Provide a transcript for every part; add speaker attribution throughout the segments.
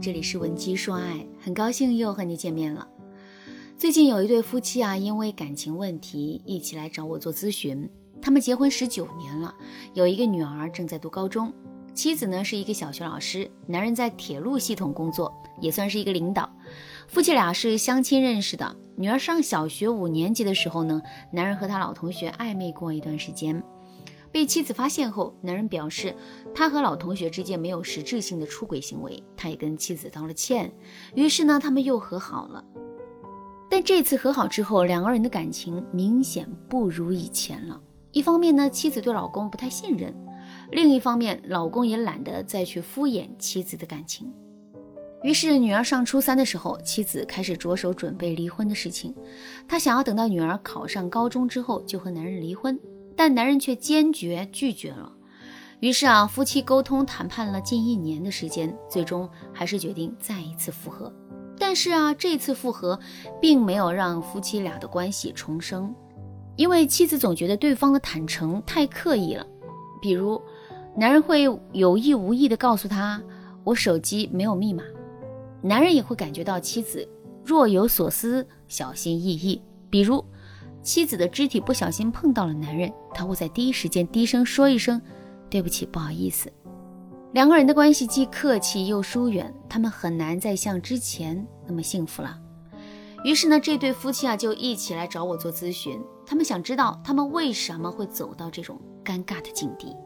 Speaker 1: 这里是文姬说爱，很高兴又和你见面了。最近有一对夫妻啊，因为感情问题一起来找我做咨询。他们结婚十九年了，有一个女儿正在读高中，妻子呢是一个小学老师，男人在铁路系统工作，也算是一个领导。夫妻俩是相亲认识的，女儿上小学五年级的时候呢，男人和他老同学暧昧过一段时间。被妻子发现后，男人表示他和老同学之间没有实质性的出轨行为，他也跟妻子道了歉。于是呢，他们又和好了。但这次和好之后，两个人的感情明显不如以前了。一方面呢，妻子对老公不太信任；另一方面，老公也懒得再去敷衍妻子的感情。于是，女儿上初三的时候，妻子开始着手准备离婚的事情。她想要等到女儿考上高中之后就和男人离婚。但男人却坚决拒绝了，于是啊，夫妻沟通谈判了近一年的时间，最终还是决定再一次复合。但是啊，这次复合并没有让夫妻俩的关系重生，因为妻子总觉得对方的坦诚太刻意了，比如，男人会有意无意地告诉她我手机没有密码，男人也会感觉到妻子若有所思、小心翼翼，比如。妻子的肢体不小心碰到了男人，他会在第一时间低声说一声“对不起，不好意思”。两个人的关系既客气又疏远，他们很难再像之前那么幸福了。于是呢，这对夫妻啊就一起来找我做咨询，他们想知道他们为什么会走到这种尴尬的境地。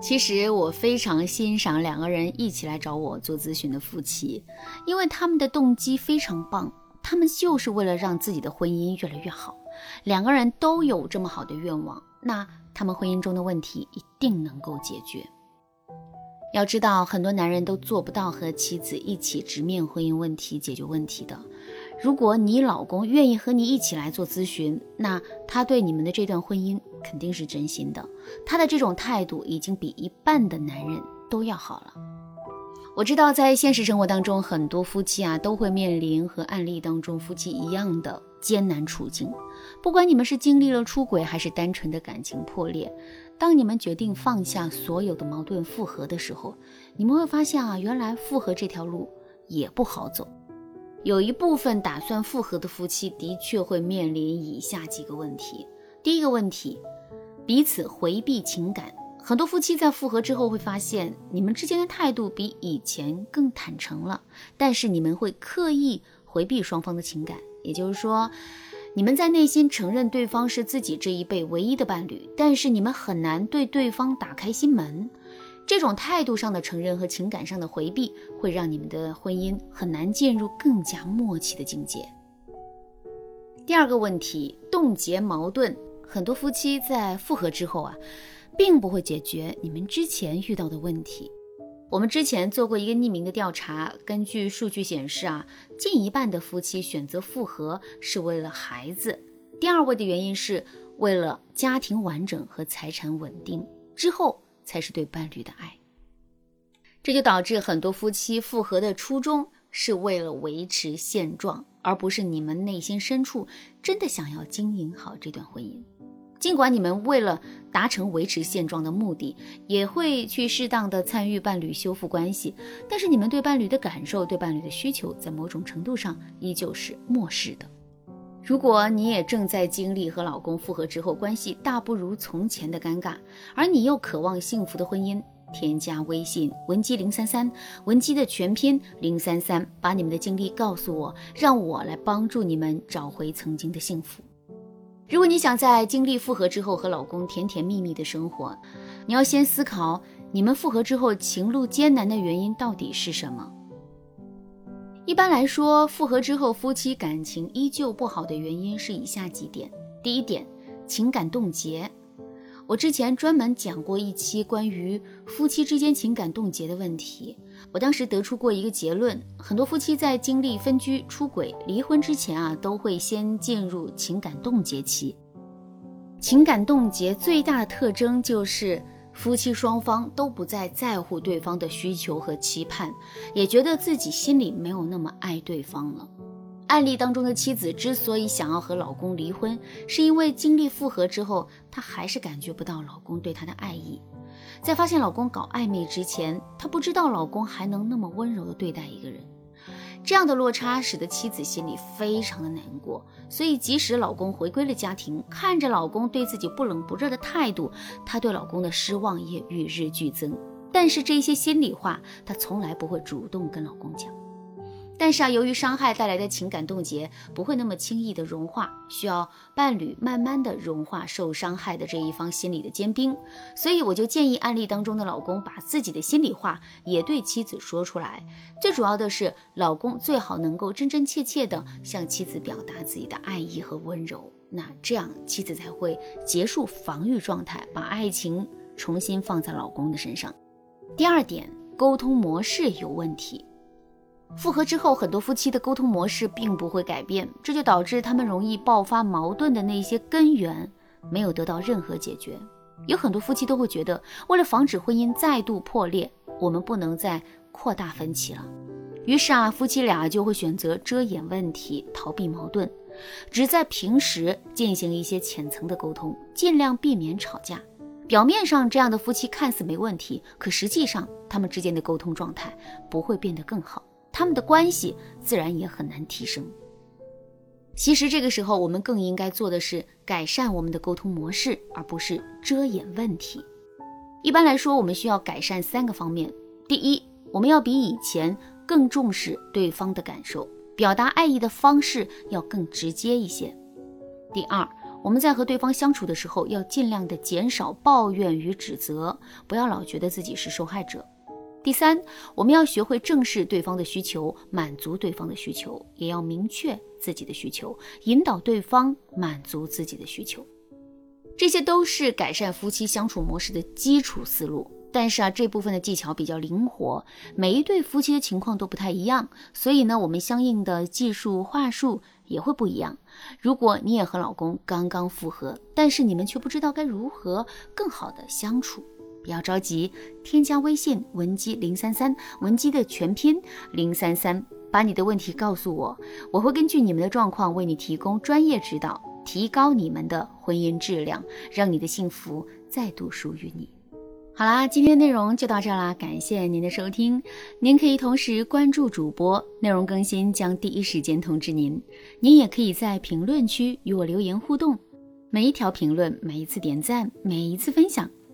Speaker 1: 其实我非常欣赏两个人一起来找我做咨询的夫妻，因为他们的动机非常棒，他们就是为了让自己的婚姻越来越好。两个人都有这么好的愿望，那他们婚姻中的问题一定能够解决。要知道，很多男人都做不到和妻子一起直面婚姻问题、解决问题的。如果你老公愿意和你一起来做咨询，那他对你们的这段婚姻肯定是真心的。他的这种态度已经比一半的男人都要好了。我知道，在现实生活当中，很多夫妻啊都会面临和案例当中夫妻一样的。艰难处境，不管你们是经历了出轨，还是单纯的感情破裂，当你们决定放下所有的矛盾复合的时候，你们会发现啊，原来复合这条路也不好走。有一部分打算复合的夫妻，的确会面临以下几个问题。第一个问题，彼此回避情感。很多夫妻在复合之后会发现，你们之间的态度比以前更坦诚了，但是你们会刻意回避双方的情感。也就是说，你们在内心承认对方是自己这一辈唯一的伴侣，但是你们很难对对方打开心门。这种态度上的承认和情感上的回避，会让你们的婚姻很难进入更加默契的境界。第二个问题，冻结矛盾。很多夫妻在复合之后啊，并不会解决你们之前遇到的问题。我们之前做过一个匿名的调查，根据数据显示啊，近一半的夫妻选择复合是为了孩子，第二位的原因是为了家庭完整和财产稳定，之后才是对伴侣的爱。这就导致很多夫妻复合的初衷是为了维持现状，而不是你们内心深处真的想要经营好这段婚姻。尽管你们为了达成维持现状的目的，也会去适当的参与伴侣修复关系，但是你们对伴侣的感受、对伴侣的需求，在某种程度上依旧是漠视的。如果你也正在经历和老公复合之后关系大不如从前的尴尬，而你又渴望幸福的婚姻，添加微信文姬零三三，文姬的全拼零三三，把你们的经历告诉我，让我来帮助你们找回曾经的幸福。如果你想在经历复合之后和老公甜甜蜜蜜的生活，你要先思考你们复合之后情路艰难的原因到底是什么。一般来说，复合之后夫妻感情依旧不好的原因是以下几点：第一点，情感冻结。我之前专门讲过一期关于夫妻之间情感冻结的问题。我当时得出过一个结论：很多夫妻在经历分居、出轨、离婚之前啊，都会先进入情感冻结期。情感冻结最大的特征就是夫妻双方都不再在乎对方的需求和期盼，也觉得自己心里没有那么爱对方了。案例当中的妻子之所以想要和老公离婚，是因为经历复合之后，她还是感觉不到老公对她的爱意。在发现老公搞暧昧之前，她不知道老公还能那么温柔地对待一个人。这样的落差使得妻子心里非常的难过，所以即使老公回归了家庭，看着老公对自己不冷不热的态度，她对老公的失望也与日俱增。但是这些心里话，她从来不会主动跟老公讲。但是啊，由于伤害带来的情感冻结不会那么轻易的融化，需要伴侣慢慢的融化受伤害的这一方心里的坚冰，所以我就建议案例当中的老公把自己的心里话也对妻子说出来。最主要的是，老公最好能够真真切切的向妻子表达自己的爱意和温柔，那这样妻子才会结束防御状态，把爱情重新放在老公的身上。第二点，沟通模式有问题。复合之后，很多夫妻的沟通模式并不会改变，这就导致他们容易爆发矛盾的那些根源没有得到任何解决。有很多夫妻都会觉得，为了防止婚姻再度破裂，我们不能再扩大分歧了。于是啊，夫妻俩就会选择遮掩问题，逃避矛盾，只在平时进行一些浅层的沟通，尽量避免吵架。表面上这样的夫妻看似没问题，可实际上他们之间的沟通状态不会变得更好。他们的关系自然也很难提升。其实这个时候，我们更应该做的是改善我们的沟通模式，而不是遮掩问题。一般来说，我们需要改善三个方面：第一，我们要比以前更重视对方的感受，表达爱意的方式要更直接一些；第二，我们在和对方相处的时候，要尽量的减少抱怨与指责，不要老觉得自己是受害者。第三，我们要学会正视对方的需求，满足对方的需求，也要明确自己的需求，引导对方满足自己的需求。这些都是改善夫妻相处模式的基础思路。但是啊，这部分的技巧比较灵活，每一对夫妻的情况都不太一样，所以呢，我们相应的技术话术也会不一样。如果你也和老公刚刚复合，但是你们却不知道该如何更好的相处。不要着急，添加微信文姬零三三，文姬的全拼零三三，把你的问题告诉我，我会根据你们的状况为你提供专业指导，提高你们的婚姻质量，让你的幸福再度属于你。好啦，今天的内容就到这啦，感谢您的收听。您可以同时关注主播，内容更新将第一时间通知您。您也可以在评论区与我留言互动，每一条评论，每一次点赞，每一次分享。